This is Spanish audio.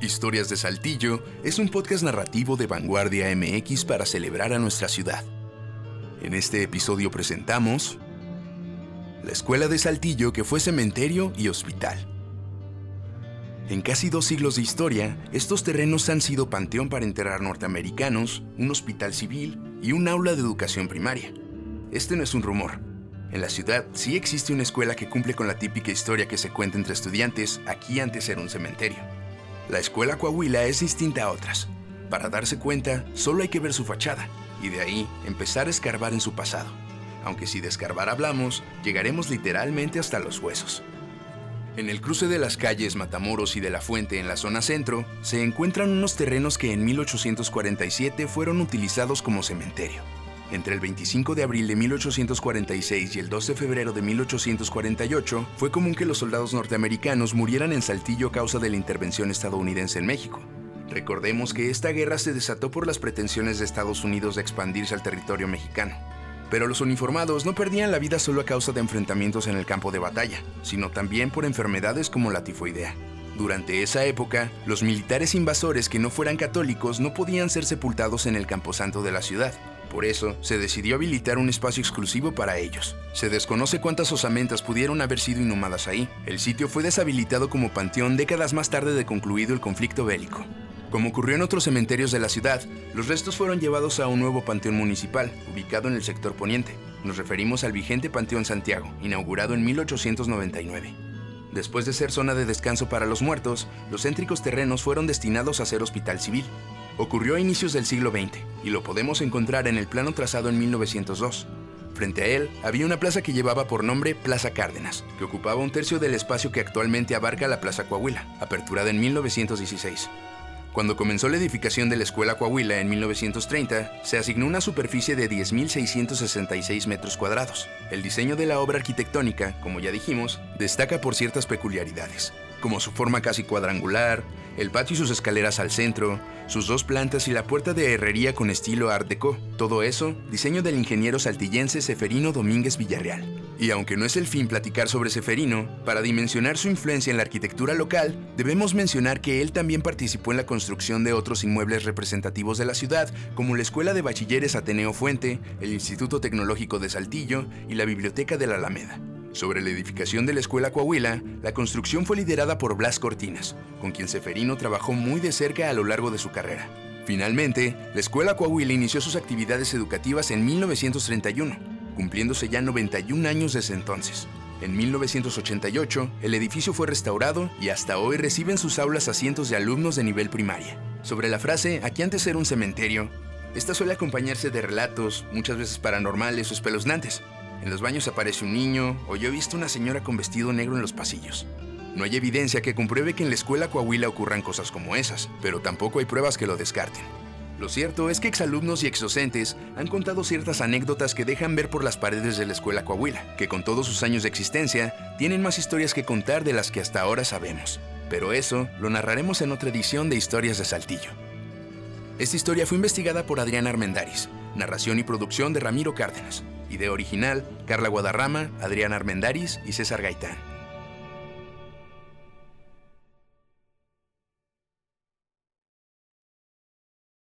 Historias de Saltillo es un podcast narrativo de Vanguardia MX para celebrar a nuestra ciudad. En este episodio presentamos la Escuela de Saltillo que fue cementerio y hospital. En casi dos siglos de historia, estos terrenos han sido panteón para enterrar norteamericanos, un hospital civil y un aula de educación primaria. Este no es un rumor. En la ciudad sí existe una escuela que cumple con la típica historia que se cuenta entre estudiantes, aquí antes era un cementerio. La escuela Coahuila es distinta a otras. Para darse cuenta, solo hay que ver su fachada y de ahí empezar a escarbar en su pasado. Aunque si de escarbar hablamos, llegaremos literalmente hasta los huesos. En el cruce de las calles Matamoros y de la Fuente en la zona centro, se encuentran unos terrenos que en 1847 fueron utilizados como cementerio. Entre el 25 de abril de 1846 y el 2 de febrero de 1848 fue común que los soldados norteamericanos murieran en Saltillo a causa de la intervención estadounidense en México. Recordemos que esta guerra se desató por las pretensiones de Estados Unidos de expandirse al territorio mexicano. Pero los uniformados no perdían la vida solo a causa de enfrentamientos en el campo de batalla, sino también por enfermedades como la tifoidea. Durante esa época, los militares invasores que no fueran católicos no podían ser sepultados en el camposanto de la ciudad, por eso, se decidió habilitar un espacio exclusivo para ellos. Se desconoce cuántas osamentas pudieron haber sido inhumadas ahí. El sitio fue deshabilitado como panteón décadas más tarde de concluido el conflicto bélico. Como ocurrió en otros cementerios de la ciudad, los restos fueron llevados a un nuevo panteón municipal, ubicado en el sector poniente. Nos referimos al vigente Panteón Santiago, inaugurado en 1899. Después de ser zona de descanso para los muertos, los céntricos terrenos fueron destinados a ser hospital civil. Ocurrió a inicios del siglo XX y lo podemos encontrar en el plano trazado en 1902. Frente a él había una plaza que llevaba por nombre Plaza Cárdenas, que ocupaba un tercio del espacio que actualmente abarca la Plaza Coahuila, aperturada en 1916. Cuando comenzó la edificación de la Escuela Coahuila en 1930, se asignó una superficie de 10.666 metros cuadrados. El diseño de la obra arquitectónica, como ya dijimos, destaca por ciertas peculiaridades, como su forma casi cuadrangular, el patio y sus escaleras al centro, sus dos plantas y la puerta de herrería con estilo Art Deco. Todo eso, diseño del ingeniero saltillense Seferino Domínguez Villarreal. Y aunque no es el fin platicar sobre Seferino, para dimensionar su influencia en la arquitectura local, debemos mencionar que él también participó en la construcción de otros inmuebles representativos de la ciudad, como la Escuela de Bachilleres Ateneo Fuente, el Instituto Tecnológico de Saltillo y la Biblioteca de la Alameda. Sobre la edificación de la Escuela Coahuila, la construcción fue liderada por Blas Cortinas, con quien Seferino trabajó muy de cerca a lo largo de su carrera. Finalmente, la Escuela Coahuila inició sus actividades educativas en 1931, cumpliéndose ya 91 años desde entonces. En 1988, el edificio fue restaurado y hasta hoy reciben sus aulas a cientos de alumnos de nivel primaria. Sobre la frase, aquí antes era un cementerio, esta suele acompañarse de relatos, muchas veces paranormales o espeluznantes, en los baños aparece un niño o yo he visto una señora con vestido negro en los pasillos. No hay evidencia que compruebe que en la escuela Coahuila ocurran cosas como esas, pero tampoco hay pruebas que lo descarten. Lo cierto es que exalumnos y exdocentes han contado ciertas anécdotas que dejan ver por las paredes de la escuela Coahuila, que con todos sus años de existencia tienen más historias que contar de las que hasta ahora sabemos. Pero eso lo narraremos en otra edición de Historias de Saltillo. Esta historia fue investigada por Adrián Armendaris, narración y producción de Ramiro Cárdenas. Idea original, Carla Guadarrama, Adrián Armendaris y César Gaitán.